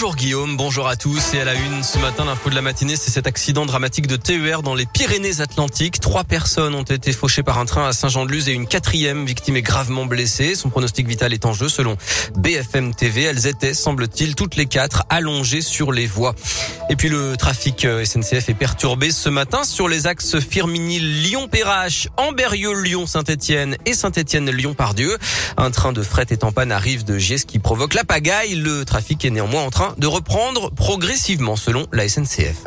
Bonjour Guillaume, bonjour à tous et à la une ce matin l'info de la matinée c'est cet accident dramatique de TER dans les Pyrénées-Atlantiques. Trois personnes ont été fauchées par un train à Saint-Jean-de-Luz et une quatrième victime est gravement blessée. Son pronostic vital est en jeu selon BFM TV. Elles étaient, semble-t-il, toutes les quatre allongées sur les voies. Et puis le trafic euh, SNCF est perturbé ce matin sur les axes Firminy-Lyon-Perrache, Amberieu-Lyon-Saint-Etienne et Saint-Etienne-Lyon-Pardieu. Un train de fret est en arrive de Gies qui provoque la pagaille. Le trafic est néanmoins en train de reprendre progressivement selon la SNCF.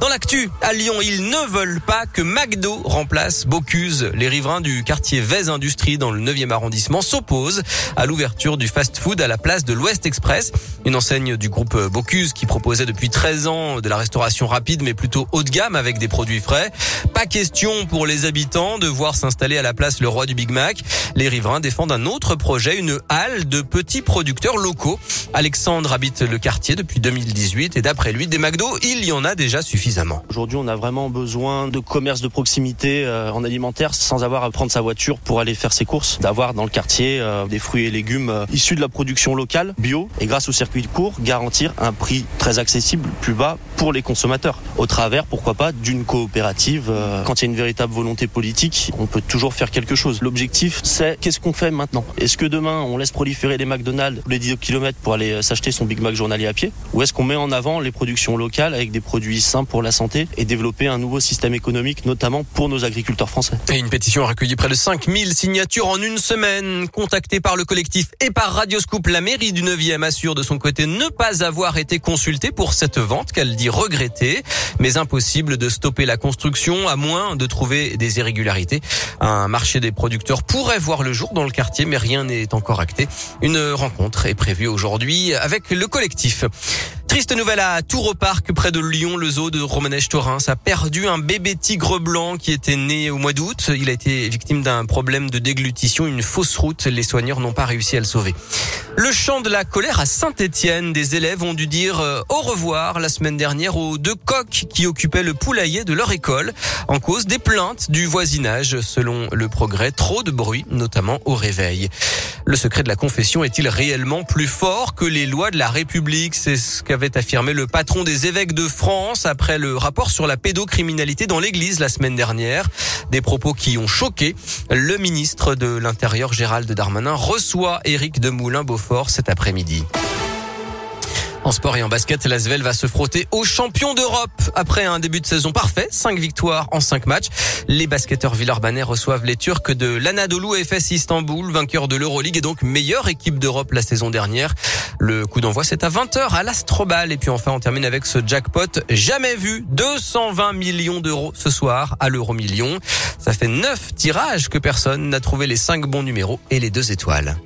Dans l'actu, à Lyon, ils ne veulent pas que McDo remplace Bocuse. Les riverains du quartier Vez Industrie dans le 9e arrondissement s'opposent à l'ouverture du fast-food à la place de l'Ouest Express, une enseigne du groupe Bocuse qui proposait depuis 13 ans de la restauration rapide mais plutôt haut de gamme avec des produits frais. Pas question pour les habitants de voir s'installer à la place le roi du Big Mac. Les riverains défendent un autre projet, une halle de petits producteurs locaux. Alexandre habite le quartier depuis 2018 et d'après lui, des McDo, il y en a déjà suffisamment. Aujourd'hui, on a vraiment besoin de commerce de proximité euh, en alimentaire sans avoir à prendre sa voiture pour aller faire ses courses, d'avoir dans le quartier euh, des fruits et légumes euh, issus de la production locale, bio, et grâce au circuit de cours, garantir un prix très accessible, plus bas pour les consommateurs. Au travers, pourquoi pas, d'une coopérative. Quand il y a une véritable volonté politique, on peut toujours faire quelque chose. L'objectif, c'est qu'est-ce qu'on fait maintenant? Est-ce que demain, on laisse proliférer les McDonald's les 10 km pour aller s'acheter son Big Mac journalier à pied? Ou est-ce qu'on met en avant les productions locales avec des produits sains pour la santé et développer un nouveau système économique, notamment pour nos agriculteurs français. Une pétition a recueilli près de 5000 signatures en une semaine. Contactée par le collectif et par Radioscoop, la mairie du 9e assure de son côté ne pas avoir été consultée pour cette vente qu'elle dit regretter, mais impossible de stopper la construction à moins de trouver des irrégularités. Un marché des producteurs pourrait voir le jour dans le quartier, mais rien n'est encore acté. Une rencontre est prévue aujourd'hui avec le collectif. Triste nouvelle à Tour au Parc, près de Lyon, le zoo de Romanèche-Torins a perdu un bébé tigre blanc qui était né au mois d'août. Il a été victime d'un problème de déglutition, une fausse route. Les soigneurs n'ont pas réussi à le sauver. Le chant de la colère à Saint-Étienne. Des élèves ont dû dire euh, au revoir la semaine dernière aux deux coqs qui occupaient le poulailler de leur école en cause des plaintes du voisinage. Selon le progrès, trop de bruit, notamment au réveil. Le secret de la confession est-il réellement plus fort que les lois de la République? C'est ce qu'avait affirmé le patron des évêques de France après le rapport sur la pédocriminalité dans l'église la semaine dernière. Des propos qui ont choqué. Le ministre de l'Intérieur Gérald Darmanin reçoit Éric de Moulin-Beaufort cet après-midi. En sport et en basket, l'Asvel va se frotter aux champions d'Europe. Après un début de saison parfait, 5 victoires en 5 matchs, les basketteurs villeurbanais reçoivent les Turcs de l'Anadolu FS Istanbul, vainqueur de l'Euroleague et donc meilleure équipe d'Europe la saison dernière. Le coup d'envoi, c'est à 20h à l'Astrobal. Et puis enfin, on termine avec ce jackpot jamais vu. 220 millions d'euros ce soir à l'euro million. Ça fait 9 tirages que personne n'a trouvé les 5 bons numéros et les 2 étoiles.